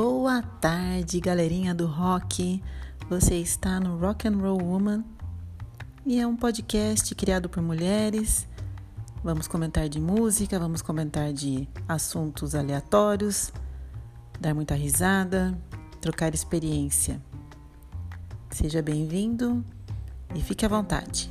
Boa tarde, galerinha do rock. Você está no Rock and Roll Woman e é um podcast criado por mulheres. Vamos comentar de música, vamos comentar de assuntos aleatórios, dar muita risada, trocar experiência. Seja bem-vindo e fique à vontade.